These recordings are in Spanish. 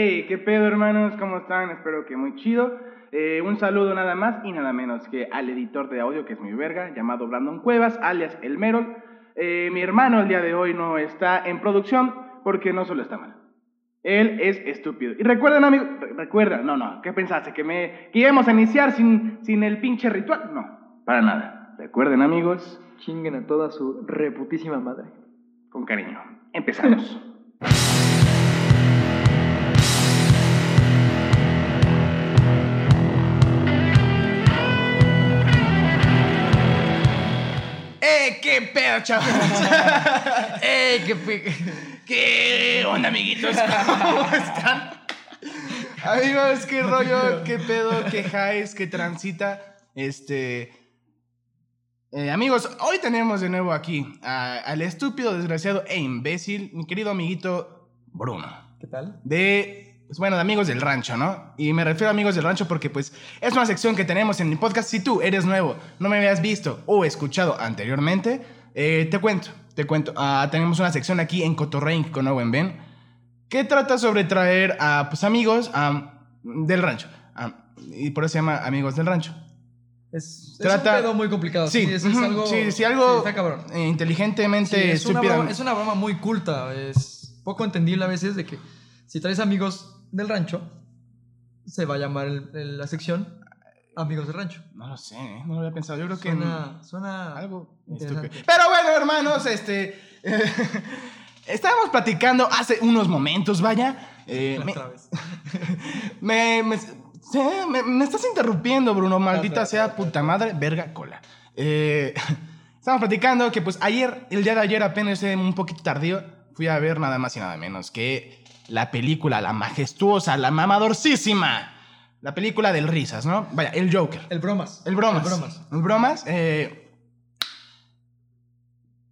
Hey, qué pedo hermanos, ¿cómo están? Espero que muy chido. Eh, un saludo nada más y nada menos que al editor de audio que es mi verga, llamado Brandon Cuevas, alias El Merol. Eh, mi hermano el día de hoy no está en producción porque no solo está mal. Él es estúpido. Y recuerden, amigos, re- recuerda, no, no, ¿qué pensaste? ¿Que, me, que íbamos a iniciar sin, sin el pinche ritual? No, para nada. Recuerden, amigos, Chinguen a toda su reputísima madre. con cariño. Empezamos. chavos! ¡Eh, qué pe- ¿Qué onda, amiguitos? ¿Cómo están? Amigos, qué rollo, qué pedo, qué highs, qué transita. Este. eh, amigos, hoy tenemos de nuevo aquí a- al estúpido, desgraciado e imbécil, mi querido amiguito Bruno. ¿Qué tal? De, pues bueno, de amigos del rancho, ¿no? Y me refiero a amigos del rancho porque, pues, es una sección que tenemos en mi podcast. Si tú eres nuevo, no me habías visto o escuchado anteriormente, eh, te cuento, te cuento. Ah, tenemos una sección aquí en Cotorrein con Owen Ben que trata sobre traer a, pues, amigos del rancho. Y por eso se llama Amigos del Rancho. Es, es Trata- un pedo muy complicado. Sí, Sí, es algo. sí, sí, algo sí, está cabrón. inteligentemente es, una broma, es una broma muy culta. Es poco entendible a veces de que si traes amigos del rancho, se va a llamar el- el- la sección Amigos del Rancho. No lo sé, ¿eh? no lo había pensado. Yo creo que Suena, suena algo estúpido. Pero bueno, hermanos, este. estábamos platicando hace unos momentos, vaya. eh, me, Otra vez. me, me- me- me estás interrumpiendo, Bruno. Maldita sea puta madre, verga cola. Eh, estábamos platicando que, pues, ayer, el día de ayer, apenas un poquito tardío, fui a ver nada más y nada menos que la película, la majestuosa, la mamadorcísima. La película del risas, ¿no? Vaya, el Joker. El bromas. El bromas. El bromas. El bromas. eh,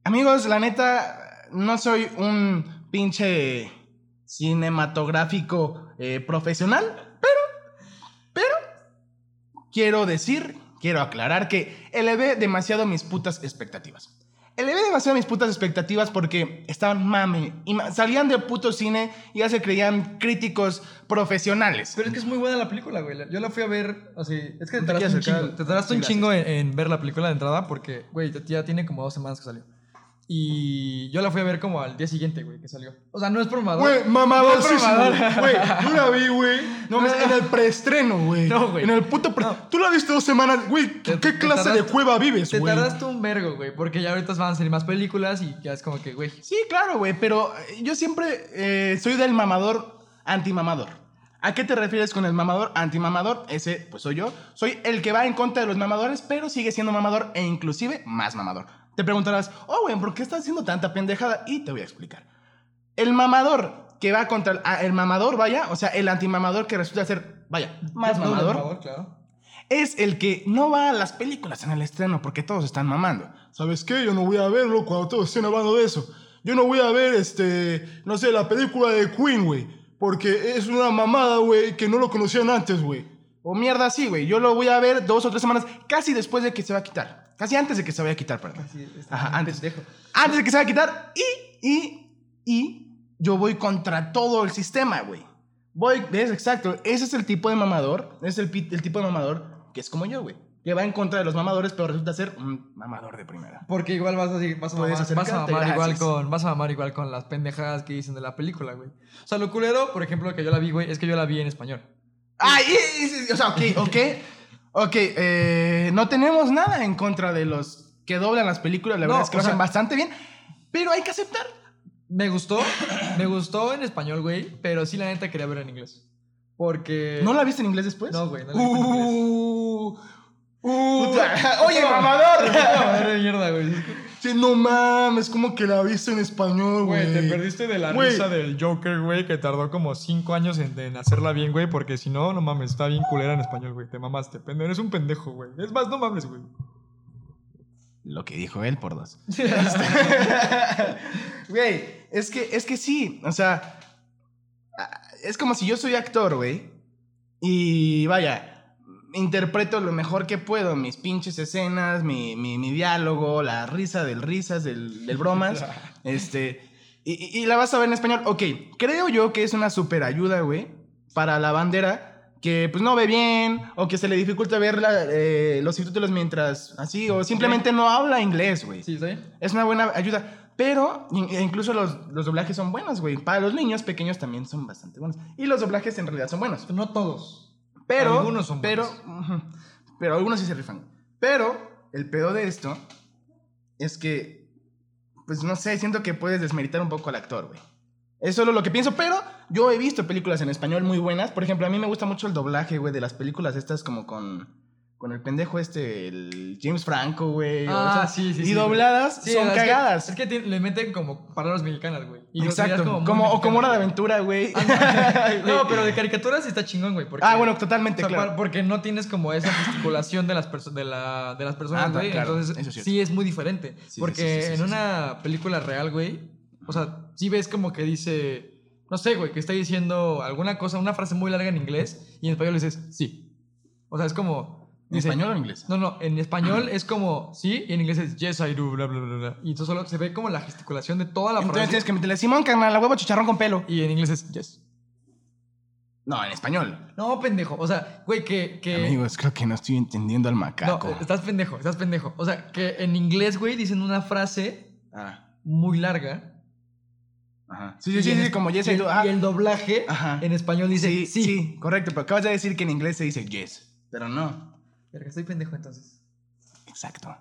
amigos, la neta, no soy un pinche cinematográfico eh, profesional, pero, pero, quiero decir, quiero aclarar que elevé demasiado mis putas expectativas. Elevé demasiado mis putas expectativas porque estaban mame y salían de puto cine y ya se creían críticos profesionales. Pero es que es muy buena la película, güey. Yo la fui a ver, así, es que te ¿No te tardaste un chingo. Te tardaste Sí, un chingo en, en ver la película de entrada porque, güey, ya tiene como dos semanas que salió. Y yo la fui a ver como al día siguiente, güey, que salió. O sea, no es mamador. Güey, mamador, No, sí, güey. Yo la vi, güey. No, No. en el preestreno, güey. No, güey. En el puto pre... No. Tú la viste dos semanas, güey. ¿Qué, Te- te clase de cueva vives, Te güey? tardaste un vergo, güey, porque ya ahorita van a salir más películas y ya es como que, güey. Sí, claro, güey, pero eh, yo siempre eh, soy del mamador antimamador. ¿A qué te refieres con el mamador antimamador? Ese, pues soy yo. Soy el que va en contra de los mamadores, pero sigue siendo mamador e inclusive más mamador. Te preguntarás, oh, güey, ¿por qué estás haciendo tanta pendejada? Y te voy a explicar. El mamador que va contra el, ah, el mamador, vaya, o sea, el antimamador que resulta ser, vaya, más No, mamador, favor, claro. es el que no va a las películas en el estreno porque todos están mamando. ¿Sabes qué? Yo no voy a verlo cuando todos estén hablando de eso. Yo no voy a ver, este, no sé, la película de Queen, güey. Porque es una mamada, güey, que no lo conocían antes, güey. O mierda así, güey. Yo lo voy a ver dos o tres semanas casi después de que se va a quitar. Casi antes de que se vaya a quitar, perdón. Ajá, antes. pendejo. Antes de que se vaya a quitar. Y, y, y yo voy contra todo el sistema, güey. Voy, es exacto. Ese es el tipo de mamador. Es el, el tipo de mamador que es como yo, güey. Que va en contra de los mamadores, pero resulta ser un mamador de primera. Porque igual vas a, vas a mamar, vas a mamar igual gracias. con vas a mamar igual con las pendejadas que dicen de la película, güey. O sea, lo culero, por ejemplo, que yo la vi, güey, es que yo la vi en español. Ah, y- y- y- o sea, ok, ok. Ok, eh, no tenemos nada en contra de los que doblan las películas. La No, verdad es que lo hacen sea- bastante bien. Pero hay que aceptar. Me gustó, me gustó en español, güey, pero sí la neta quería ver en inglés. Porque ¿No la viste en inglés después? No, güey, no la vi en inglés. Uh, uh, Puta. oye, mamador. Mierda, güey. Sí, no mames, como que la viste en español, güey. Güey, te perdiste de la Güey. risa del Joker, güey, que tardó como cinco años en, en hacerla bien, güey, porque si no, no mames, está bien culera en español, güey. Te mamaste, pendejo. Eres un pendejo, güey. Es más, no mames, güey. Lo que dijo él por dos. Güey, es que, es que sí, o sea, ah, es como si yo soy actor, güey, y vaya, interpreto lo mejor que puedo, mis pinches escenas, mi, mi, mi diálogo, la risa del risas, del, del bromas, este, Y, y- la vas a ver en español. Ok, creo yo que es una super ayuda, güey, para la bandera que pues no ve bien o que se le dificulta ver la- eh, los subtítulos mientras así o simplemente no habla inglés, güey. Sí, ¿está bien? Es una buena ayuda. Pero e incluso los, los doblajes son buenos, güey. Para los niños pequeños también son bastante buenos. Y los doblajes en realidad son buenos. No todos. Pero. Algunos son pero, buenos. pero algunos sí se rifan. Pero el pedo de esto es que. Pues no sé, siento que puedes desmeritar un poco al actor, güey. Es solo lo que pienso, pero yo he visto películas en español muy buenas. Por ejemplo, a mí me gusta mucho el doblaje, güey, de las películas estas como con. Con el pendejo este, el James Franco, güey. o Ah, esas- sí, sí, Y sí, dobladas Sí, son es que- cagadas. es que le meten como palabras mexicanas, güey. Exacto. Como, o como Hora de. Aventura, güey. no, pero de caricaturas está chingón, güey. porque- Ah, bueno, totalmente, o sea, claro. Porque no tienes como esa gesticulación de las, de la, de las personas, Ah, güey. claro, Entonces, es sí es muy diferente. Porque en una película real, güey, o sea, sí ves como que dice, no sé, güey, que está diciendo alguna cosa, una frase muy larga en inglés y en español dices, sí. O sea, es como... ¿En dice- español o en inglés? No, no, en español es como sí y en inglés es yes, I do, bla, bla, bla, bla. Y entonces solo se ve como la gesticulación de toda la Entonces frase. tienes que meterle Simón, carnal, la huevo chicharrón con pelo. Y en inglés es yes. No, en español. No, pendejo. O sea, güey, que. que Amigos, creo que no estoy entendiendo al no, macaco. estás pendejo, estás pendejo. O sea, que en inglés, güey, dicen una frase Ah, muy larga. ajá. Sí, sí, sí, sí, como yes, y I do. Ah, Y el doblaje Ajá. en español dice sí, sí. sí, correcto, pero acabas de decir que en inglés se dice yes, pero no. Verga, estoy pendejo entonces. Exacto.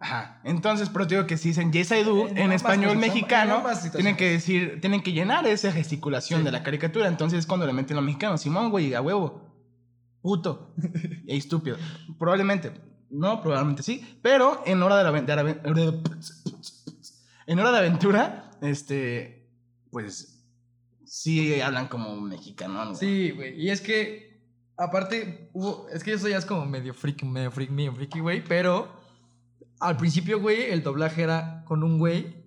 Ajá. Entonces, pero te digo que si dicen yes I do En español cosas, mexicano, tienen que decir, tienen que llenar esa gesticulación Sí. de la caricatura. Entonces, cuando le meten los mexicanos, Simón, güey, a huevo, puto, y estúpido. Probablemente, no, probablemente sí, pero en hora de la, de en hora de aventura, este, pues, sí hablan como mexicano. Sí, güey. Y es que, aparte, hubo, es que eso ya es como medio freak, medio freak, medio freaky, güey. Pero al principio, güey, el doblaje era con un güey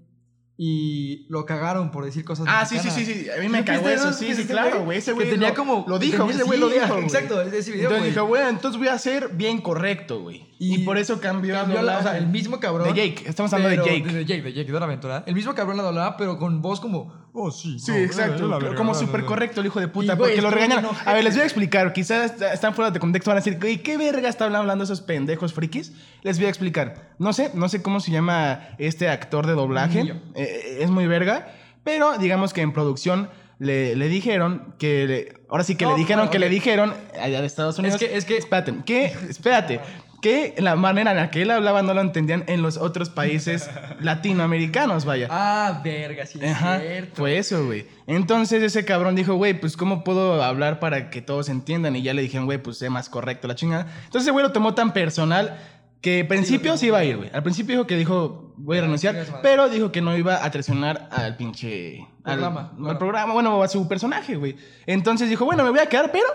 y lo cagaron por decir cosas Ah, sí, sí, sí, sí. A mí me ¿Sí cagó eso, sí, ¿Viste sí, claro, güey. Ese güey tenía lo- como. Lo dijo, ese güey lo dijo. Exacto, ese video, Entonces dijo, güey, entonces voy a ser bien correcto, güey. Y, por eso cambió, la- o sea, el mismo cabrón. De Jake, estamos hablando de Jake. De Jake, de Jake, de la aventura. El mismo cabrón la doblaba, pero con voz como. Oh, sí. Sí, no, exacto. la como súper verga". correcto el hijo de puta. Y, güey, porque lo regañaron. A ver, les voy a explicar. Quizás est- están fuera de contexto. Van a decir, güey, ¿qué verga están hablando esos pendejos frikis? Les voy a explicar. No sé, no sé cómo se llama este actor de doblaje. Eh, es muy verga. Pero digamos que en producción le, le dijeron que. le- ahora sí que No, le dijeron bueno, que le dijeron allá de Estados Unidos. que- es que- Espérate, que. Espérate. Que la manera en la que él hablaba no lo entendían en los otros países latinoamericanos, vaya. Ah, verga, sí, es Ajá, cierto. fue eso, güey. Entonces ese cabrón dijo, güey, pues ¿cómo puedo hablar para que todos entiendan? Y ya le dijeron, güey, pues sé más correcto la chingada. Entonces ese güey lo tomó tan personal que al principio sí iba a ir, güey. Al principio dijo que dijo, voy a renunciar, pero dijo que no iba a traicionar al pinche... al- Programa, Al, programa, bueno, a su personaje, güey. Entonces dijo, bueno, me voy a quedar, pero...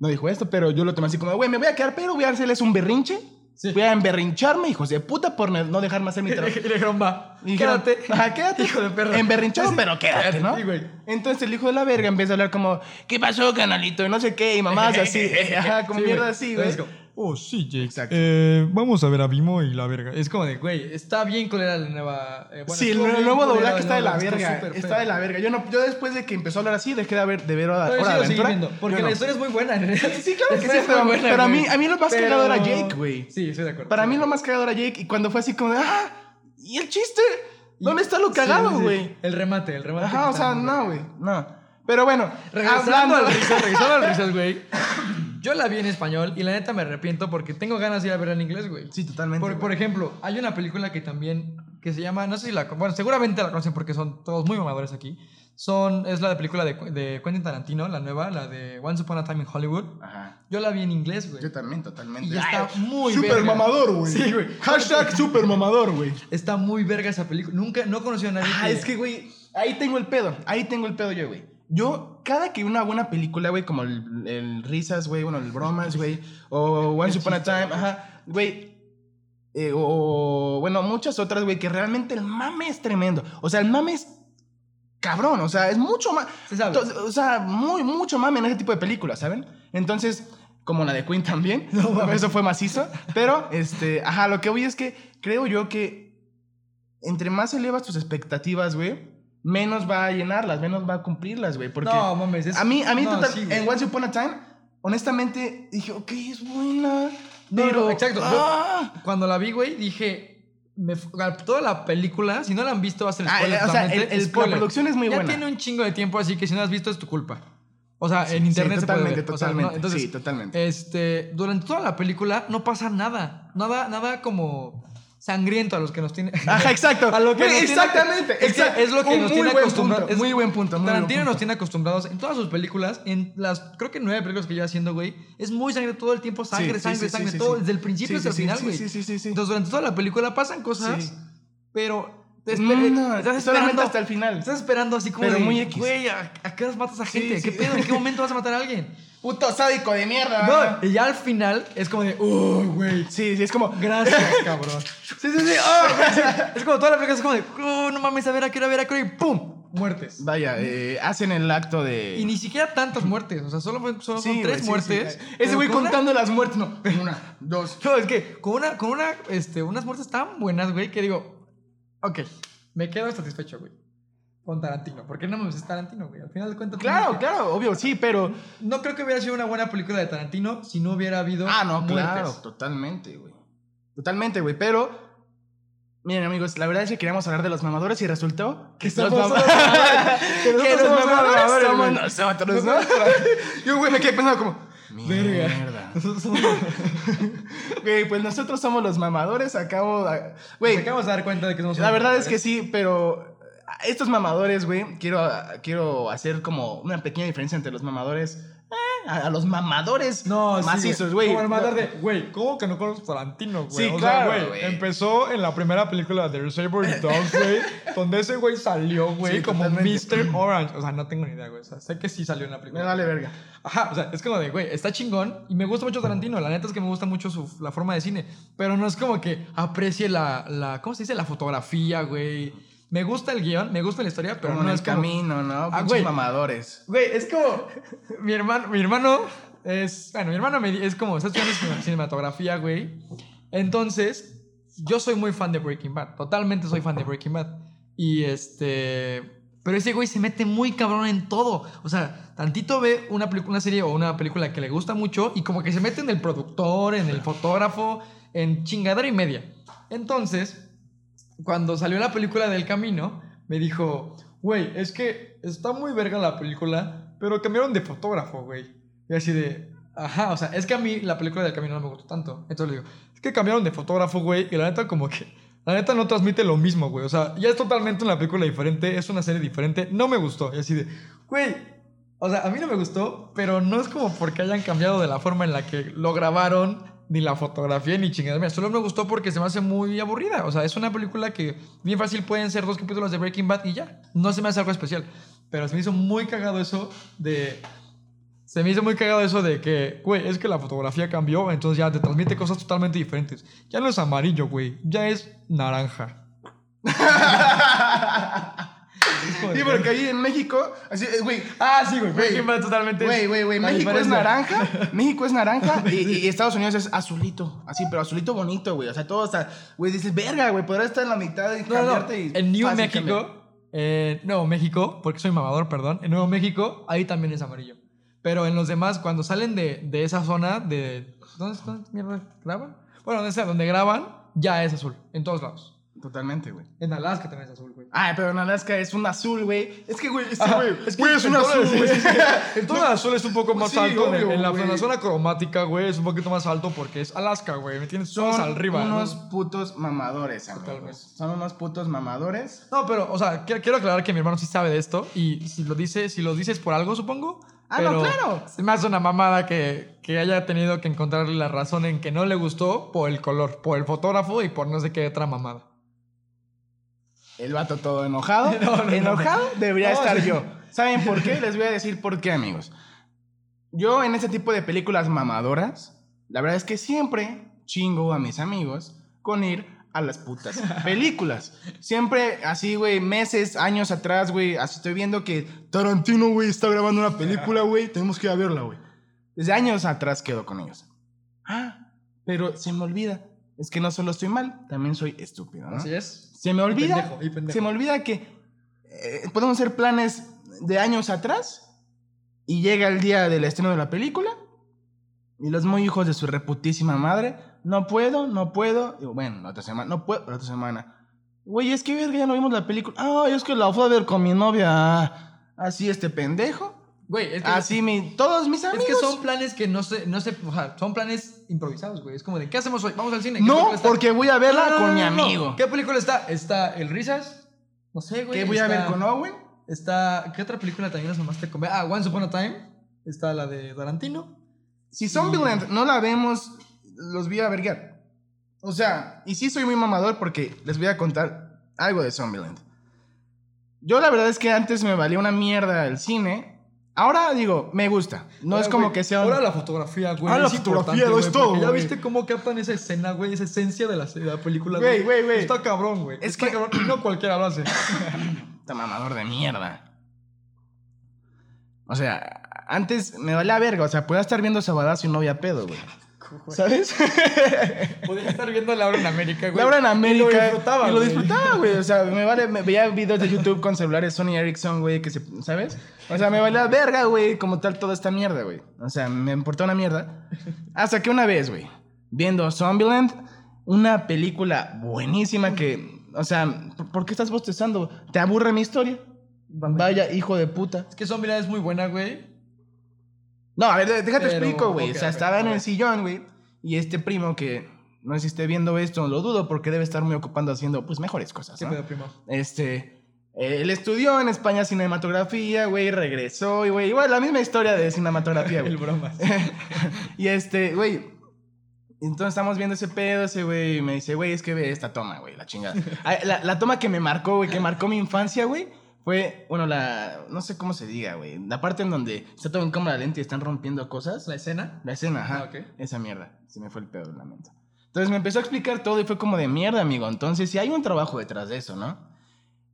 No dijo esto, pero yo lo tomé así como, güey, me voy a quedar, pero voy a hacerles un berrinche. Sí. Voy a emberrincharme, hijos de puta, por no dejarme hacer mi Y trabajo. le dijeron, va. Y quédate. Ajá, quédate. Hijo de perra. Emberrinchado, Sí, pero quédate, ¿no? Sí, güey. Entonces el hijo de la verga empieza a hablar como, ¿qué pasó, canalito? Y no sé qué, y mamás así. Ajá, mierda güey. así, güey. Oh, sí, Jake. Exacto. Eh, vamos a ver a Vimo y la verga. Es como de, güey, está bien culera la nueva. eh, bueno, sí, el nuevo, doblaje está de la verga. Está de la verga. Yo, no, yo después de que empezó a hablar así, dejé de ver, de ver Hora, Pero Hora sí de viendo, porque no. la historia es muy buena. en realidad. Sí, claro La que sí, es muy buena, pero a, mí, a mí lo más Pero- cagado era Jake, güey. Sí, estoy de acuerdo. Para mí lo más cagado era Jake, y cuando fue así como de, ¡ah! ¿Y el chiste? ¿Dónde está lo cagado, sí, sí. güey? El remate, el remate. Ajá, o sea, no, güey, no. Pero bueno, Regresando hablando... al risas, regresando al risas, güey. Yo la vi en español y la neta me arrepiento porque tengo ganas de ir a verla en inglés, güey. Sí, totalmente. Por, güey. por ejemplo, hay una película que también que se llama, no sé si la, bueno, seguramente la conocen porque son todos muy mamadores aquí. Son, es la de película de, de Quentin Tarantino, la nueva, la de Once Upon a Time in Hollywood. Ajá. Yo la vi en inglés, güey. Yo también, totalmente. Y está Ay, muy Super verga. mamador, güey. Sí, güey. Hashtag super mamador, güey. Está muy verga esa película. Nunca, no conocí a nadie Ah, es que, güey, ahí tengo el pedo. Ahí tengo el pedo yo, güey. Yo, cada que una buena película, güey, como el, el Risas, güey, bueno, el Bromas, güey, o Once Upon a Time, ajá, güey, eh, o, bueno, muchas otras, güey, que realmente el mame es tremendo. O sea, el mame es cabrón, o sea, es mucho más, Se sabe. o sea, muy, mucho mame en ese tipo de películas, ¿saben? Entonces, como la de Queen también, eso fue macizo, pero, este, ajá, lo que voy es que creo yo que entre más elevas tus expectativas, güey, menos va a llenarlas, menos va a cumplirlas, güey. Porque No, mames. es- a mí, a mí no, total- sí, en Once Upon a Time, honestamente, dije, ok, es buena. No, pero, no, exacto. Yo- ah. Cuando la vi, güey, dije. me toda la película, si no la han visto, va a ser Ah, spoiler. o sea, el- el- la producción es muy ya buena. tiene un chingo de tiempo, así que si no la has visto es tu culpa. O sea, en Sí, internet se puede totalmente, ver. O sea, totalmente. no, entonces, sí, totalmente. este, durante toda la película no pasa nada. Nada, nada como sangriento a los que nos tiene. Ajá, exacto. a lo que nos tiene- exactamente. es, exacto. es lo que Un nos tiene buen acostumbrados. punto, muy buen punto. muy buen Tarantino punto. nos tiene acostumbrados en todas sus películas, en las creo que nueve películas que lleva haciendo, güey, es muy sangre todo el tiempo, sangre, Sí, sangre, sí, sangre, sí, todo desde el principio hasta el final, güey. Sí, sí, sí, sí. Entonces durante toda la película pasan cosas, Sí. pero te No, esper- no, estás esperando hasta el final. Estás esperando así como Pero de, muy X. güey, ¿a, a qué horas matas a Sí, gente? ¿Qué pedo? ¿En qué momento vas a matar a alguien? Puto sádico de mierda. No, y ya al final es como de, uy, güey. Sí, sí, es como. Gracias, cabrón. Sí, sí, sí. oh, güey, sí. Es como toda la película es como de, oh, no mames, a ver, a qué hora, a ver, a qué hora, y ¡pum! Muertes. Vaya, eh, hacen el acto de. Y ni siquiera tantas muertes. O sea, solo, solo Sí, son tres güey, sí, muertes. sí. Ese güey una- contando las muertes. No, una, dos. No, es que con una, con una, este, unas muertes tan buenas, güey, que digo, ok, me quedo satisfecho, güey. Con Tarantino. ¿Por qué no me es Tarantino, güey? Al final de cuentas. Claro, claro, obvio, sí, pero. No creo que hubiera sido una buena película de Tarantino si no hubiera habido. Ah, no, muertes. claro, totalmente, güey. Totalmente, güey, pero. Miren, amigos, la verdad es que queríamos hablar de los mamadores y resultó que somos los los mama- mamadores. que Que los mamadores mamadores, somos nosotros, ¿no? Yo, güey, me quedé pensando como. Mierda. Güey, pues nosotros somos los mamadores. Acabo. de- Güey, acabamos de dar cuenta de que somos la verdad es que sí, pero. Estos mamadores, güey, quiero, quiero hacer como una pequeña diferencia entre los mamadores. A, los mamadores No, sí, macizos, güey. Como el mandar de, güey, ¿cómo que no conoces Tarantino, güey? Sí, o claro, sea, güey, empezó en la primera película de Reservoir Dogs, güey, donde ese güey salió, güey, Sí, como totalmente. Mr. Orange. O sea, no tengo ni idea, güey. O sea, sé que sí salió en la Me película. vale verga. Ajá, o sea, es como de, güey, está chingón y me gusta mucho Tarantino. La neta es que me gusta mucho su, la forma de cine, pero no es como que aprecie la, la ¿cómo se dice? La fotografía, güey. Me gusta el guion, me gusta la historia, pero no en es el como... camino, ¿no? Ah, güey. mamadores. Güey, es como. mi hermano, mi hermano es. Bueno, mi hermano me es como. Está estudiando cine- cinematografía, güey. Entonces, yo soy muy fan de Breaking Bad. Totalmente soy fan de Breaking Bad. Y este. Pero ese güey se mete muy cabrón en todo. O sea, tantito ve una, una serie o una película que le gusta mucho y como que se mete en el productor, en el fotógrafo, en chingadera y media. Entonces, cuando salió la película del camino, me dijo, güey, es que está muy verga la película, pero cambiaron de fotógrafo, güey. Y así de, ajá, o sea, es que a mí la película del camino no me gustó tanto. Entonces le digo, es que cambiaron de fotógrafo, güey, y la neta como que, la neta no transmite lo mismo, güey. O sea, ya es totalmente una película diferente, es una serie diferente, no me gustó. Y así de, güey, o sea, a mí no me gustó, pero no es como porque hayan cambiado de la forma en la que lo grabaron, ni la fotografía, ni chingada. Solo me gustó porque se me hace muy aburrida. O sea, es una película que bien fácil pueden ser dos capítulos de Breaking Bad y ya. No se me hace algo especial. Pero se me hizo muy cagado eso de... Se me hizo muy cagado eso de que, güey, es que la fotografía cambió, entonces ya te transmite cosas totalmente diferentes. Ya no es amarillo, güey, ya es naranja. Sí, porque ahí en México, así, eh, güey, Ah, sí, güey. Güey, Breaking Bad totalmente. güey, güey, güey, México es naranja, México es naranja y, y Estados Unidos es azulito, así, pero azulito bonito, güey, o sea, todo está, güey, dices, verga, güey, podrás estar en la mitad y No, no, cambiarte y En New México, eh, Nuevo México, porque soy mamador, perdón. En Nuevo México, ahí también es amarillo. Pero en los demás, cuando salen de, de esa zona de. ¿Dónde, dónde mierda graban? Bueno, donde sea, donde graban, ya es azul. En todos lados. Totalmente, güey. En Alaska también es azul, güey. Ah, pero en Alaska es un azul, güey. Es que, güey, este, Ajá, güey, es que güey, es un azul, güey. El tono azul es un poco más Sí, alto. obvio, en, la, güey. en la zona cromática, güey, es un poquito más alto porque es Alaska, güey. Me tienes Son arriba. ¿no? unos putos mamadores, amigos. Son unos putos mamadores. No, pero, o sea, quiero, aclarar que mi hermano sí sabe de esto y si lo dice, si lo dices por algo, supongo. Ah, no, claro. Se me hace una mamada que, que haya tenido que encontrarle la razón en que no le gustó por el color, por el fotógrafo y por no sé qué otra mamada. El vato todo enojado. No, no, no. enojado debería estar yo. ¿Saben por qué? Les voy a decir por qué, amigos. Yo en ese tipo de películas mamadoras, la verdad es que siempre chingo a mis amigos con ir a las putas películas. Siempre así, güey, meses, años atrás, güey, así estoy viendo que Tarantino, güey, está grabando una película, güey, tenemos que ir a verla, güey. Desde años atrás quedo con ellos. Ah, pero se me olvida. Es que no solo estoy mal, también soy estúpido, ¿no? Así es. Se me olvida. pendejo, y pendejo. Se me olvida que eh, podemos hacer planes de años atrás y llega el día del estreno de la película y los muy hijos de su reputísima madre, no puedo, no puedo, y bueno, la otra semana, no puedo, la otra semana. Güey, es que verga, ya no vimos la película. Ay, es que la fui a ver con mi novia. Así este pendejo. Güey, es que, Así mi, todos mis es amigos. que son planes que no se, no se, o sea, son planes improvisados, güey. Es como de, ¿qué hacemos hoy? Vamos al cine. ¿Qué No, porque voy a verla No, con mi amigo. ¿Qué película está? Está El Risas. No sé, güey. ¿Qué voy a ver con Owen? Está, ¿qué otra película también nos mamaste con? Ah, Once Upon a Time. Está la de Tarantino. Si Zombieland no la vemos, los voy a verguear. O sea, y sí soy muy mamador porque les voy a contar algo de Zombieland. Yo la verdad es que antes me valía una mierda el cine. Ahora digo, me gusta. No es como güey, que sea. Ahora la fotografía, güey. Ahora la fotografía lo güey, es todo, ¿Ya güey. viste cómo captan esa escena, güey? Esa esencia de la, de la película, Güey, güey, güey. Está cabrón, güey. Es Está que- cabrón. No cualquiera lo hace. Puta mamador de mierda. O sea, antes me valía verga. O sea, podía estar viendo Sabadazo y no había pedo, güey. ¿Sabes? Podía estar viendo Laura en América, güey. Laura en América. Y lo disfrutaba, Y lo güey. disfrutaba, güey. O sea, me vale. Me veía videos de YouTube con celulares Sony Ericsson, güey, que se. ¿Sabes? O sea, me valía verga, güey, como tal toda esta mierda, güey. O sea, me importaba una mierda. Hasta que una vez, güey, viendo Zombieland, una película buenísima que. O sea, ¿por- ¿por qué estás bostezando? ¿Te aburre mi historia? Vaya, hijo de puta. Es que Zombieland es muy buena, güey. No, a ver, déjate Pero, explico, güey. ok, o sea, ver, estaba a en el sillón, güey. Y este primo que no sé si esté viendo esto, lo dudo porque debe estar muy ocupando haciendo, pues, mejores cosas, ¿Qué ¿no? pedo, primo? Este. él estudió en España cinematografía, güey, regresó y, güey, igual la misma historia de cinematografía, güey. El bromas. y este, güey. Entonces estamos viendo ese pedo, ese güey, me dice, güey, es que ve esta toma, güey, la chingada. La, la toma que me marcó, güey, que marcó mi infancia, güey, fue, bueno, la, no sé cómo se diga, güey, la parte en donde está todo en cámara lenta y están rompiendo cosas. ¿La escena? La escena, ajá. Ah. Esa mierda. Se me fue el pedo lamento. Entonces me empezó a explicar todo y fue como de mierda, amigo. Entonces sí hay un trabajo detrás de eso, ¿no?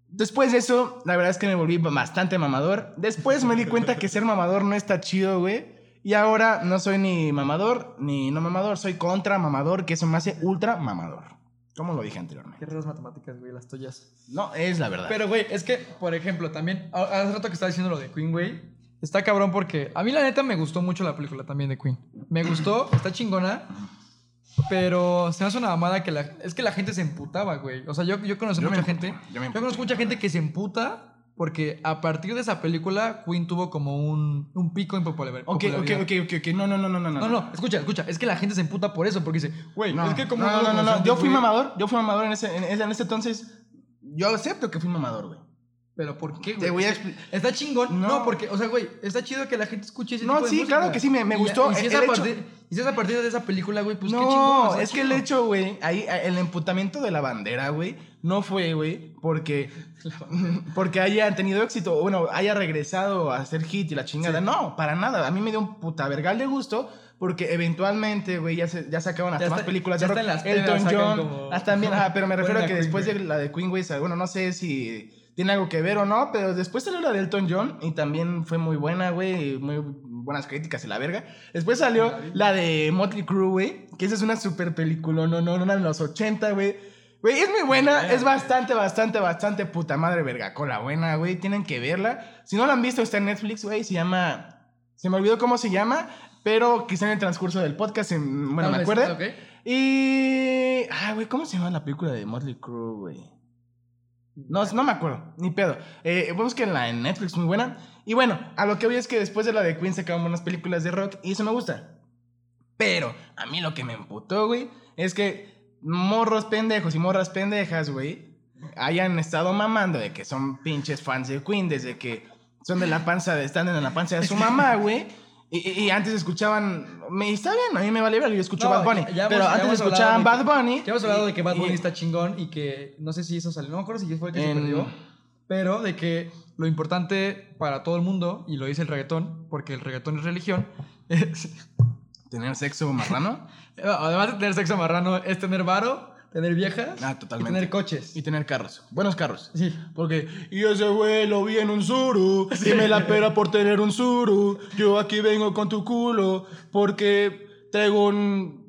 Después de eso, la verdad es que me volví bastante mamador. Después me di cuenta que ser mamador no está chido, güey. Y ahora no soy ni mamador ni no mamador, soy contra mamador, que eso me hace ultra mamador. Como lo dije anteriormente. Qué raras matemáticas, güey, las tuyas. No, es la verdad. Pero, güey, es que, por ejemplo, también, a- hace rato que estaba diciendo lo de Queen, güey, está cabrón porque a mí la neta me gustó mucho la película también de Queen. Me gustó, está chingona, pero se me hace una mamada que la... Es que la gente se emputaba, güey. O sea, yo, yo conozco Yo mucha gente... yo me Yo conozco mucha gente que se emputa porque a partir de esa película Queen tuvo como un, un pico en popular- Ok, ok, popularidad. ok, ok, ok. No, no, no, no, no. No, no, escucha, escucha. Es que la gente se emputa por eso, porque dice, güey, No, es que como... no, no, no, no, no. Yo fui mamador. Yo fui mamador en ese, en, ese- en ese entonces. Yo acepto que fui mamador, güey. Pero ¿por qué, güey? Te voy a Es que expli- Está chingón. No. No. porque, o sea, güey, está chido que la gente escuche ese No, tipo de sí, música. claro que sí, me- gustó Y si, el es a hecho- partir, y si es a partir de esa película, güey, pues qué no, chingón. está es que el hecho, güey, ahí el emputamiento de la bandera, güey, no fue, güey, porque porque haya tenido éxito, bueno, haya regresado a hacer hit y la chingada. Sí. No, para nada. A mí me dio un puta vergal de gusto porque eventualmente, güey, ya, se, ya sacaban hasta Ya más está- películas ya de rock. Elton John, como- hasta también, ajá, pero me refiero a que después de la de Queen, güey, bueno, no sé si tiene algo que ver o no, pero después salió la de Elton John y también fue muy buena, güey, muy buenas críticas y la verga. Después salió la de Motley Crue, güey, que esa es una super película, no, no, no, una de los 80, güey. Güey, es muy buena, es bastante, bastante, bastante puta madre verga cola buena, güey, tienen que verla. Si no la han visto, está en Netflix, güey, se llama... Se me olvidó cómo se llama, pero quizá en el transcurso del podcast, en- bueno, Ah, me pues, acuerdo. Y... Ah, güey, ¿cómo se llama la película de Motley Crue, güey? No, no me acuerdo, ni pedo. Eh, búsquenla en Netflix, muy buena. Y bueno, a lo que voy es que después de la de Queen sacaron buenas películas de rock y eso me gusta. Pero a mí lo que me emputó, güey, es que morros pendejos y morras pendejas, güey, hayan estado mamando de que son pinches fans de Queen desde que son de la panza, de, están en la panza de su mamá, güey. Y, y- antes escuchaban, me está bien, a mí me vale ver, yo escucho No, Bad Bunny. ya- pero ya antes escuchaban Bad Bunny. Ya hemos hablado de que Bad Bunny y- está chingón y que no sé si eso salió, no me acuerdo si fue el que se En- perdió, pero de que lo importante para todo el mundo, y lo dice el reggaetón, porque el reggaetón es religión, es, Tener sexo marrano además de tener sexo marrano, es tener varo, tener viejas Ah, y totalmente. tener coches. y tener carros. Buenos carros. Sí. Porque, y ese güey lo vi en un suru, y me la pera por tener un suru. Yo aquí vengo con tu culo, porque traigo un.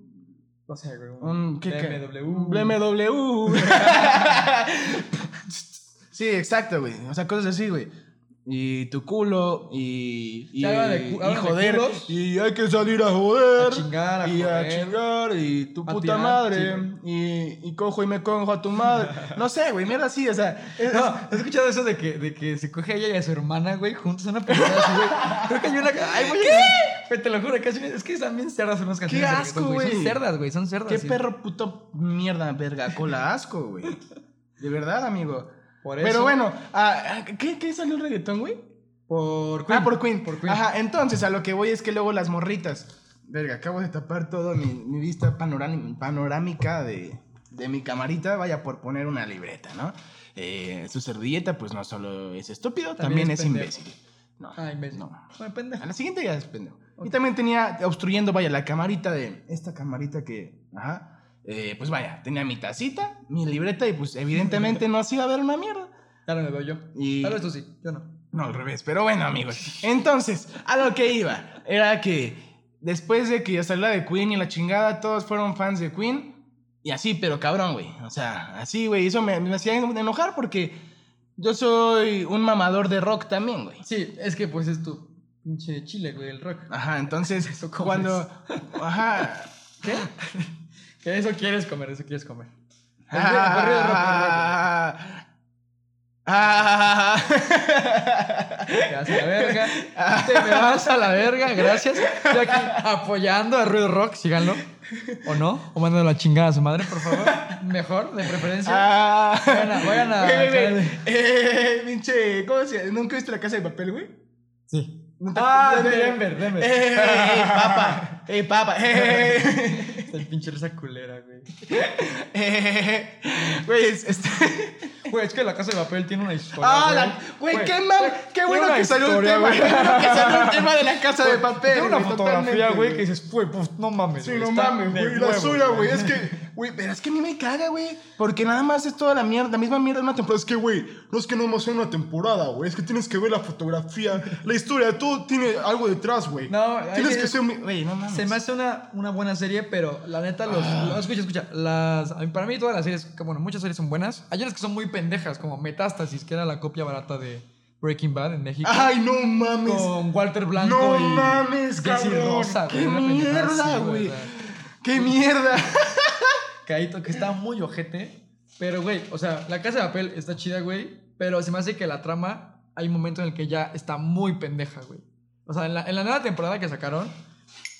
No sé, güey. un. BMW. Un BMW. Sí, exacto, güey. O sea, cosas así, güey. Y tu culo, y. Y, de y joder. Y hay que salir a joder. A chingar, a y a joder. chingar, y tu A puta tirar, madre. sí. y, y cojo y me cojo a tu madre. No sé, güey, mierda así, o sea. es- No, ¿has escuchado eso de que, de que se coge a ella y a su hermana, güey, juntos en una película así, güey? Creo que hay una... Ay, güey, Güey, te lo juro. Es que están bien cerdas unas canciones. de asco, reggaetón, Son güey. cerdas, güey, son cerdas. Qué sí. perro puto mierda, verga, cola asco, güey. De verdad, amigo. Por eso... Pero bueno, ah, ah, ¿qué, ¿qué salió el reggaetón, güey? Por Queen. Ah, por Queen. Por Queen. Ajá, entonces a lo que voy es que luego las morritas. Verga, acabo de tapar todo mi, mi vista panorámica, de, de mi camarita. Vaya por poner una libreta, ¿no? Eh, su servilleta, pues no solo es estúpido, también, También es, es imbécil. No, Ah, imbécil. no. Bueno, pendejo. A la siguiente ya es pendejo. Y Ok. también tenía obstruyendo, vaya, la camarita de. Esta camarita que. Ajá. Eh, pues vaya, tenía mi tacita, mi libreta y pues evidentemente no se iba a ver una mierda. No me veo yo. Y. Tal vez tú sí, yo no. No, al revés, pero bueno, amigos. Entonces, a lo que iba era que después de que ya salió de Queen y la chingada, todos fueron fans de Queen. Y así, pero cabrón, güey. O sea, así, güey. Eso me, me hacía enojar porque yo soy un mamador de rock también, güey. Sí, es que pues es tu pinche chile, güey, el rock. Ajá, entonces, cuando. Ajá. ¿Qué? Eso quieres comer, eso quieres comer. Ah, Te vas a la verga. Te me vas a la verga, gracias. Estoy aquí apoyando a Ruido Rock, síganlo. ¿O no? O mándalo a la chingada a su madre, por favor. Mejor, de preferencia. ah. Vayan a- vayan. Eh, pinche. ¿Cómo se? ¿Nunca viste la casa de papel, güey? Sí. Ah, de- de Denver, Denver. ¡Eh, papa! ¡Eh, papa! ¡Eh! El pinche esa culera, güey. Eh, Güey, es- este. Güey, es que la casa de papel tiene una historia. ¡Ah, la- güey, qué mal! güey, ¡Qué bueno una que salió el historia, tema! güey. ¡Qué bueno que salió el tema de la casa de papel! Tiene una güey, fotografía, totalmente, güey, que dices, güey, pues no mames. Sí, güey, no está mames, de güey. La suya, güey. Es que, güey, pero es que a mí me caga, güey. Porque nada más es toda la mierda, la misma mierda en una temporada. Es que, güey, no es que no más sea una temporada, güey. Es que tienes que ver la fotografía, la historia, todo tiene algo detrás, güey. No, Tienes que- que ser. Güey, no mames. Se me hace una, una buena serie, pero la neta, los, los- escucha, escucha. Las, a mí- para mí todas las series, bueno, muchas series son buenas. Hay unas que son muy pendejas, como Metástasis, que era la copia barata de Breaking Bad en México. Ay, no mames. con Walter Blanco No y mames, cabrón. Rosa, Qué güey, mierda, güey. ¡Qué mierda! Caíto, que está muy ojete. Pero, güey, o sea, la casa de papel está chida, güey. Pero se me hace que la trama, hay un momento en el que ya está muy pendeja, güey. O sea, en la, en la nueva temporada que sacaron,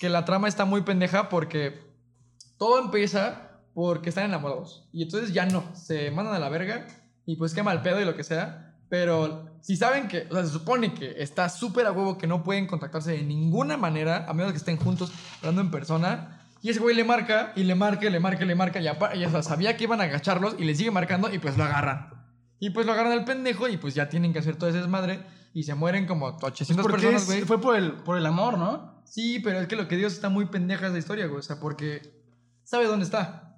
que la trama está muy pendeja porque todo empieza porque están enamorados. Y entonces ya no, se mandan a la verga y pues quema el pedo y lo que sea. Pero si saben que, o sea, se supone que está súper a huevo que no pueden contactarse de ninguna manera, a menos que estén juntos hablando en persona. Y ese güey le marca y le marca, y le marca, y le marca. Y, apa- y, o sea, sabía que iban a agacharlos y le sigue marcando y pues lo agarran. Y pues lo agarran al pendejo y pues ya tienen que hacer todo ese desmadre. Y se mueren como 800 Porque personas, güey. fue por el, por el amor, ¿no? Sí, pero es que lo que Dios está muy pendeja esa historia, güey. O sea, porque sabe dónde está.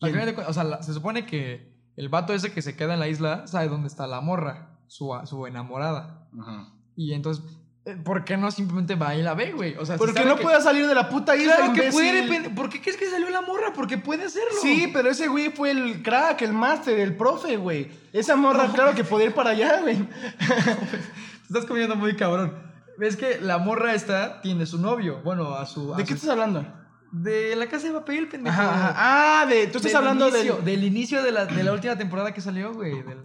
Al ¿Quién? final de o sea, la- se supone que el vato ese que se queda en la isla sabe dónde está la morra, su, su enamorada. Y entonces, eh, ¿por qué no simplemente va y la ve, güey? O sea, Porque no que- puede salir de la puta isla, Claro que puede, ¿por qué crees que salió la morra? Porque puede hacerlo. Sí, pero ese güey fue el crack, el máster, el profe, güey. Esa morra, claro que podía ir para allá, güey. Te estás comiendo muy cabrón. Ves que la morra esta tiene su novio. Bueno, a su. a ¿De qué su- estás hablando? De la casa de papel, pendejo. Ajá, ajá. Ah, de. Tú estás Del hablando inicio, del. del inicio de la, de la última temporada que salió, güey. Del,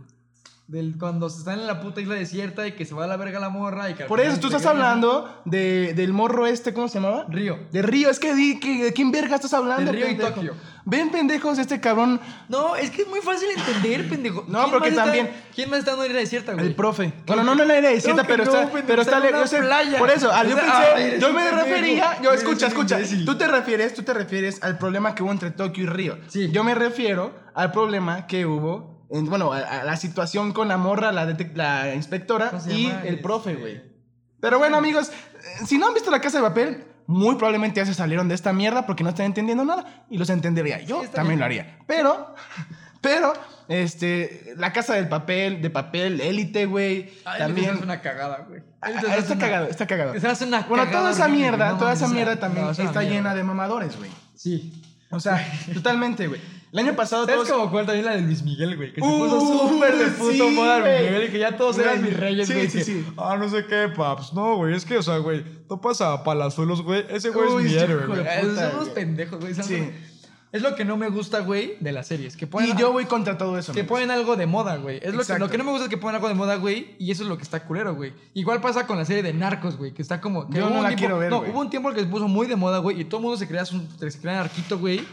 del cuando se están en la puta isla desierta y que se va a la verga la morra y que Por eso, tú estás hablando de, del morro este, ¿cómo se llamaba? Río. De Río. Es que di, que, ¿de quién verga estás hablando? De Río y? Tokio. Ven, pendejos, este cabrón, No, es que es muy fácil entender, pendejo. No, ¿Quién porque más está- también- ¿Quién más está en una isla desierta, güey? el profe. Bueno, no que- en la isla desierta, pero no, está. pendejo, Pero está sé- playa. Por eso, al- yo pensé. eres yo me refería. Yo, escucha, escucha. imbécil. Tú te refieres, tú te refieres al problema que hubo entre Tokio y Río. Sí. Yo me refiero al problema que hubo. En- bueno, a, a la situación con la morra, la, inspectora ¿Cómo se y el profe, güey. Pero bueno, amigos, eh, si no han visto la casa de papel, muy probablemente ya se salieron de esta mierda porque no están entendiendo nada y los entendería. Yo Sí, está también bien. lo haría. Pero, pero, este, la casa del papel, de papel, élite, güey. También. Es una cagada, güey. Ah, hace está una- cagado, está cagado. Hace una Bueno, cagada toda esa mierda, no toda esa mierda también no, es está mierda. llena de mamadores, güey. Sí. O sea, totalmente, güey. El año pasado ¿Sabes todos... como cuál también la de Luis Miguel, güey? Que se Uh, puso súper de puto sí, moda Luis güey. Miguel y que ya todos eran mis reyes, sí, güey. sí, que, sí. Ah, no sé qué, paps. No, güey, es que, o sea, güey, topas a Palazuelos, güey. Ese güey Uy, es mi hijo héroe, güey. Son unos pendejos, güey. Sí. Es lo que no me gusta, güey, de las series. Que ponen, Y yo voy contra todo eso. que amigos. ponen algo de moda, güey. Es lo que, lo que no me gusta es que ponen algo de moda, güey. Y eso es lo que está culero, güey. Igual pasa con la serie de Narcos, güey. Que está como. Que Yo hubo no un la tiempo- quiero ver, No, hubo un tiempo que se puso muy de moda, güey. Y todo el mundo se crea, su- se crea narquito, güey.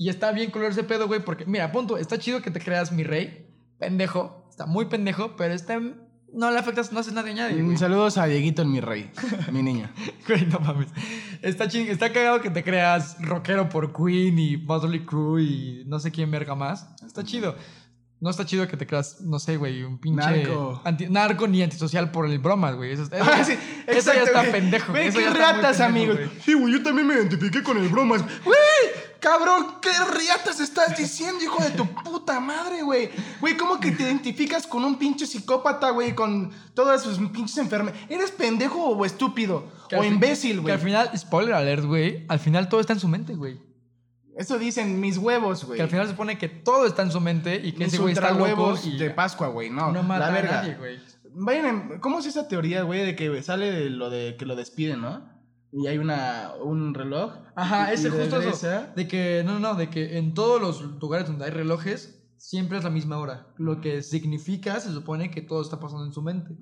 Y está bien culero ese pedo, güey. Porque, mira, punto. Está chido que te creas mi rey. Pendejo. Está muy pendejo. Pero está. No le afectas, no haces nada a nadie, güey. Mm, Saludos a Dieguito, el mi rey, mi niño. Güey, no mames. Está ching, está cagado que te creas rockero por Queen y Motley Crue y no sé quién verga más. Está chido. No está chido que te creas, no sé, güey, un pinche Narco. anti- narco ni antisocial por el bromas, güey. Eso, eso- Ah, sí, eso ya está güey. pendejo. Güey, eso qué ya ratas, pendejo, amigos. güey. Sí, güey, yo también me identifiqué con el bromas. Güey, cabrón, qué riatas estás diciendo, hijo de tu puta madre, güey. Güey, ¿cómo que te identificas con un pinche psicópata, güey, con todas sus pinches enfermedades? ¿Eres pendejo o estúpido? Que o imbécil, Que güey. al final, spoiler alert, güey, al final todo está en su mente, güey. Eso dicen mis huevos, güey. Que al final se supone que todo está en su mente y que mis ese güey está loco y de Pascua, güey. No, no mata la verga. a nadie, güey. Vayan, en- ¿cómo es esa teoría, güey, de que sale de lo de que lo despiden, ¿no? Y hay una, un reloj. Ajá, ese justo eso. regresa. De que, no, no, no, de que en todos los lugares donde hay relojes, siempre es la misma hora. Lo que significa, se supone que todo está pasando en su mente.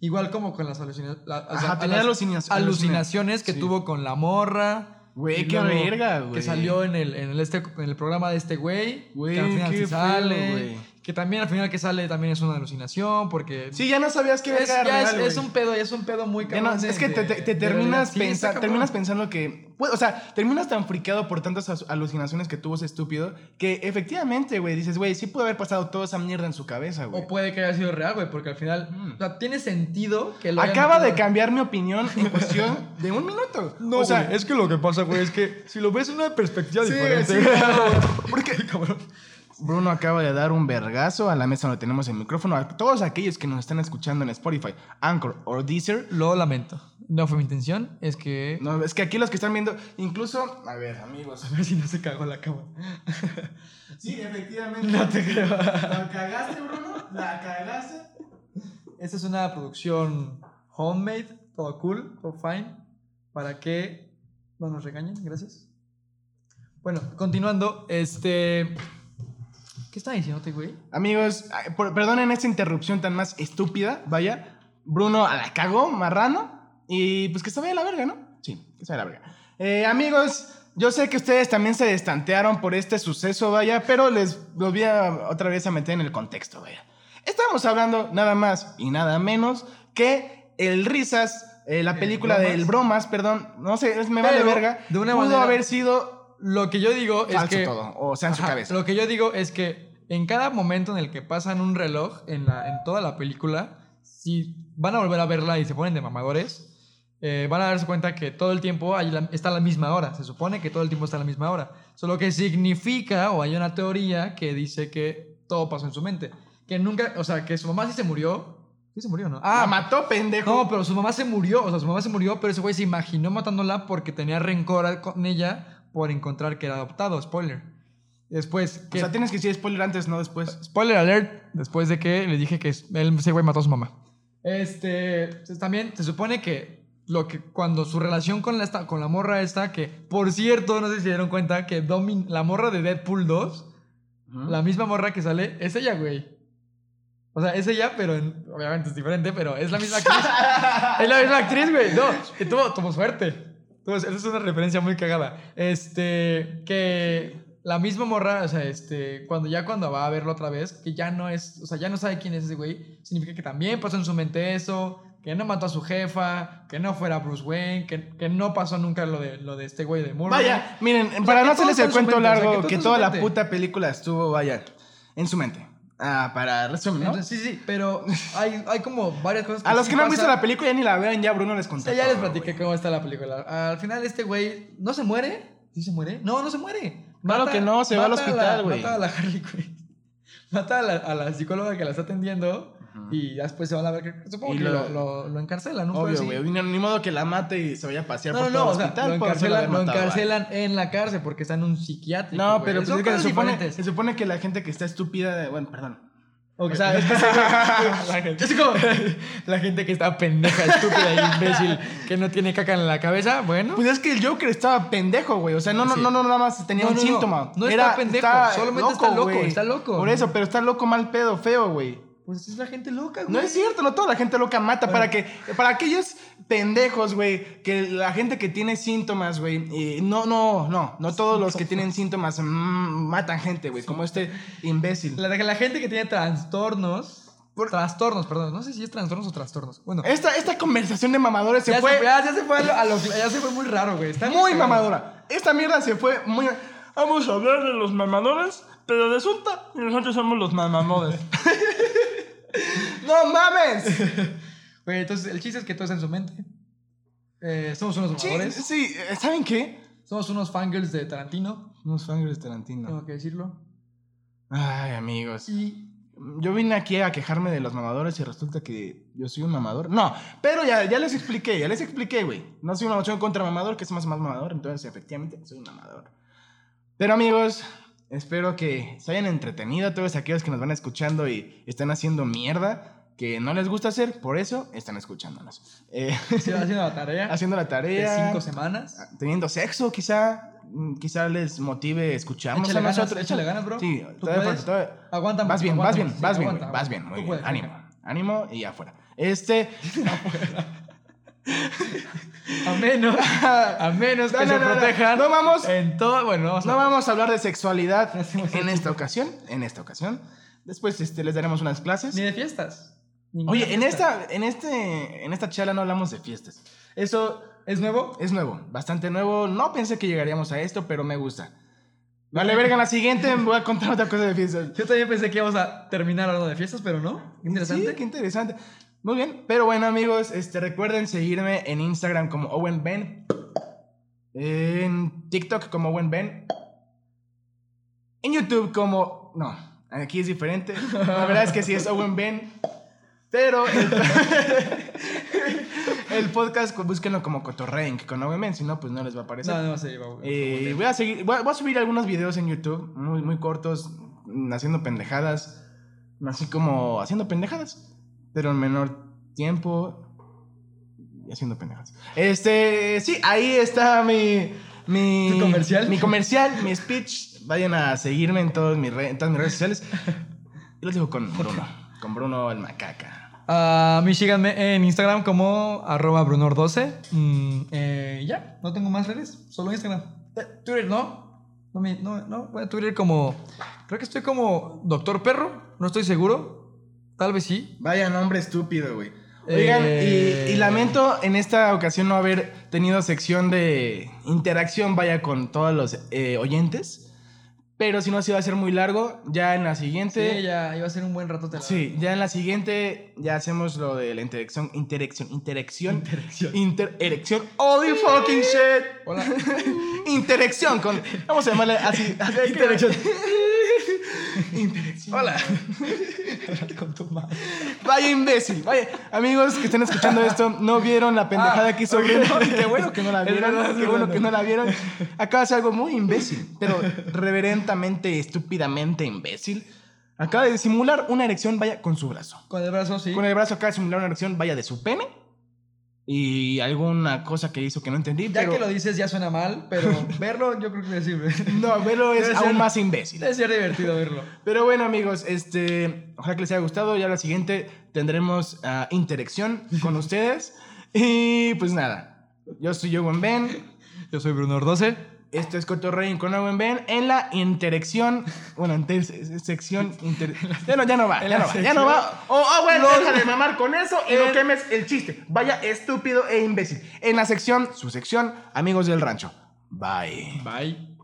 Igual como con las, alucina- la- o sea, las alucinaciones. alucinaciones que Sí. tuvo con la morra. Güey, qué verga, güey. Que salió en el, en el, este, en el programa de este güey. Güey, que al final qué sí feo, sale. Que también al final que sale también es una alucinación porque... Sí, ya no sabías qué es, ya era es, un pedo, ya es un pedo muy no, cabrón. es que te, de- te- te de terminas. Sí, pensa- terminas pensando que. pues, o sea, terminas tan friqueado por tantas as- alucinaciones que tuvo ese estúpido que efectivamente, güey, dices, güey, sí pudo haber pasado toda esa mierda en su cabeza, güey. O puede que haya sido real, güey, porque al final... Mm. O sea, tiene sentido que lo hayan Acaba de cambiar mi opinión en cuestión de un minuto. No, o sea, es que lo que pasa, güey, es que si lo ves en una perspectiva Sí, diferente... sí, cabrón. Porque Bruno acaba de dar un vergazo a la mesa donde tenemos el micrófono. A todos aquellos que nos están escuchando en Spotify, Anchor o Deezer. Lo lamento. No fue mi intención, es que... No, es que aquí los que están viendo, incluso. A ver, amigos. A ver si no se cagó la cama. Sí, efectivamente. No te creo. ¿La cagaste, Bruno? ¿La cagaste? Esta es una producción homemade, todo cool, todo fine, para que no nos regañen, gracias. Bueno, continuando, este... ¿Qué estaba diciéndote, güey? Amigos, por- perdonen esta interrupción tan más estúpida, vaya. Bruno a la cagó, marrano. Y pues que se vaya a la verga, ¿no? Sí, que se vaya a la verga. Eh, amigos, yo sé que ustedes también se destantearon por este suceso, vaya, pero les voy a otra vez a meter en el contexto, vaya. Estamos hablando nada más y nada menos que el Risas, eh, la El película Bromas. del Bromas, perdón, no sé, me vale Pero, verga. de una pudo manera- haber sido Lo que yo digo es falso que... todo, o sea, en su Ajá, cabeza. Lo que yo digo es que en cada momento en el que pasan un reloj en, la, en toda la película, si van a volver a verla y se ponen de mamadores, eh, van a darse cuenta que todo el tiempo hay la- está a la misma hora. Se supone que todo el tiempo está a la misma hora. Solo que significa, o hay una teoría que dice que todo pasó en su mente. Que nunca, o sea, que su mamá sí se murió. Sí se murió, ¿no? Ah, mató, pendejo. No, pero su mamá se murió. O sea, su mamá se murió, pero ese güey se imaginó matándola porque tenía rencor con ella por encontrar que era adoptado. Spoiler. Después, O que, sea, tienes que decir spoiler antes, no después. spoiler alert, después de que le dije que él, ese güey mató a su mamá. Este, también se supone que lo que cuando su relación con la, esta- con la morra esta, que por cierto, no sé si se dieron cuenta que Domin, la morra de Deadpool 2, Ujú. la misma morra que sale, es ella, güey. O sea, es ella, pero en- obviamente es diferente, pero es la misma actriz. es la misma actriz, güey. No, que tuvo, tuvo suerte. Tuvo- esa es una referencia muy cagada. Este, que la misma morra, o sea, este, cuando ya cuando va a verlo otra vez, que ya no es, o sea, ya no sabe quién es ese güey, significa que también pasó en su mente eso, que no mató a su jefa, que no fuera Bruce Wayne, que, que no pasó nunca lo de, lo de este güey de Murray. Vaya, miren, para que no hacerles el cuento mente, o sea, que largo, que en toda la puta película estuvo, vaya, en su mente. Ah, para resumen, ¿no? Sí, sí, pero hay, hay como varias cosas A los que no han visto la película ya ni la vean, ya Bruno les O contó. sea, ya les platiqué güey. cómo está la película. Al final este güey no se muere. ¿Sí se muere? No, no se muere. Claro que no, se va al mata hospital, güey. Mata a la Harley Quinn. Mata a la, a la psicóloga que la está atendiendo. Y ya después se va a la verga. Supongo Y que lo- lo, encarcelan, ¿no? Obvio, sí. güey. Ni, modo que la mate y se vaya a pasear No, por no, todo no, el o sea, hospital. lo encarcelan, lo matado, encarcelan en la cárcel porque está en un psiquiátrico. No, pero pues es que se supone, diferentes. se supone que la gente que está estúpida, bueno, perdón. O sea, es que la, gente, es como- la gente que está pendeja, estúpida y imbécil, que no tiene caca en la cabeza, bueno. Pues es que el Joker estaba pendejo, güey. O sea, no, no, Sí. no, no, nada más tenía No, un no, no. síntoma. No está pendejo, solamente está loco, está loco. Por eso, pero está loco mal pedo, feo, güey. Pues es la gente loca, güey. No es cierto, no toda la gente loca mata. Para que, para aquellos pendejos, güey, que la gente que tiene síntomas, güey, eh, no, no, no, no todos los que tienen síntomas mm, matan gente, güey, como este imbécil. La, la gente que tiene trastornos. Trastornos, perdón. No sé si es trastornos o trastornos. Bueno. Esta, esta conversación de mamadores se ya, fue se, ya, ya se fue a lo, a lo- ya se fue muy raro, güey. Está muy mamadora. Esta mierda se fue muy. Vamos a hablar de los mamadores, pero resulta que nosotros somos los mamadores. ¡No mames! Güey, entonces el chiste es que todo está en su mente. Eh, somos unos Sí, mamadores. sí, ¿saben qué? Somos unos fangirls de Tarantino. Unos fangirls de Tarantino. Tengo que decirlo. Ay, amigos. Y Yo vine aquí a quejarme de los mamadores y resulta que yo soy un mamador. No, pero ya, ya les expliqué, ya les expliqué, güey. No soy una opción contra mamador, que es más más mamador, entonces efectivamente soy un mamador. Pero amigos, espero que se hayan entretenido todos aquellos que nos van escuchando y están haciendo mierda que no les gusta hacer, por eso están escuchándonos. Eh, haciendo la tarea. haciendo la de tarea. cinco semanas. Teniendo sexo, quizá. mm, Quizá les motive escucharnos Échale a ganas, nosotros. échale ganas, bro. Sí, ¿Tú todavía todavía- Aguanta Vas más, bien, aguanta vas bien, sí, vas bien, aguanta, vas bien, muy bien. puedes, ánimo, ánimo y afuera. Este, A menos, a menos que No, se no, no. protejan. No vamos- En todo, bueno, vamos no a- vamos a hablar de sexualidad en esta ocasión, en esta ocasión. Después este, les daremos unas clases. Ni de fiestas. Ninguna Oye, en fiesta. esta, en este, en esta charla no hablamos de fiestas. Eso ¿Es nuevo? es nuevo, bastante nuevo. No pensé que llegaríamos a esto, pero me gusta. Vale, verga, en la siguiente me voy a contar otra cosa de fiestas. Yo también pensé que íbamos a terminar hablando de fiestas, pero no. Interesante. Sí, qué interesante. Muy bien, pero bueno amigos, este, recuerden seguirme en Instagram como Owen Ben, en TikTok como Owen Ben, en YouTube como... No, aquí es diferente. La verdad es que sí es Owen Ben, pero el, el podcast búsquenlo como Cotorrein con Owen Ben, si no pues no les va a aparecer. No, no, sí, va, Eh, voy, a seguir, voy, a, voy a subir algunos videos en YouTube, muy, muy cortos, haciendo pendejadas, así como haciendo pendejadas, pero en menor tiempo y haciendo pendejadas. Este, sí, ahí está mi... Mi ¿Tu comercial? Mi comercial, mi speech. Vayan a seguirme en, todos mis en todas mis redes sociales. Y los dejo con Bruno, con Bruno el macaca. A mí síganme en Instagram como arroba brunor12. Mm, eh, ya, no tengo más redes, solo Instagram. Eh, Twitter, ¿no? No, me- no, no, bueno, Twitter como... Creo que estoy como Doctor Perro, no estoy seguro. Tal vez sí. Vaya nombre estúpido, güey. Oigan, Eh, y, y lamento en esta ocasión no haber tenido sección de interacción, vaya, con todos los eh, oyentes. Pero si no, se va a ser muy largo. Ya en la siguiente. Sí, ya iba a ser un buen rato. Sí, ya en la siguiente ya hacemos lo de la interacción, interacción, interacción, Interacción. intererección. Holy fucking shit. Hola. Interacción con, vamos a llamarle así Interacción. Hola. Con tu madre. Vaya imbécil, vaya. Amigos que estén escuchando esto, no vieron la pendejada Ah, que hizo ok. Bruno. Qué bueno que no la vieron. verdad, qué bueno que no la vieron. Acaba de hacer algo muy imbécil, pero reverentamente, estúpidamente imbécil. Acaba de simular una erección, vaya, con su brazo. Con el brazo, sí. Con el brazo acaba de simular una erección, vaya, de su pene. Y alguna cosa que hizo que no entendí. Ya pero que lo dices ya suena mal, pero verlo yo creo que sirve. No, verlo es Debe aún ser- más imbécil. Debe ser divertido verlo. Pero bueno, amigos, este, ojalá que les haya gustado. Ya la siguiente tendremos ah, interacción con ustedes. Y pues nada, yo soy Owen Ben. Yo soy Bruno 12. Esto es Cotorrey con Owen Ben en la interacción. Bueno, en ter- sección. inter- ya no, ya no va, ya no va, ya no va. Oh, oh, deja de mamar con eso y no En- quemes el chiste. Vaya estúpido e imbécil. En la sección, su sección, amigos del rancho. Bye. Bye.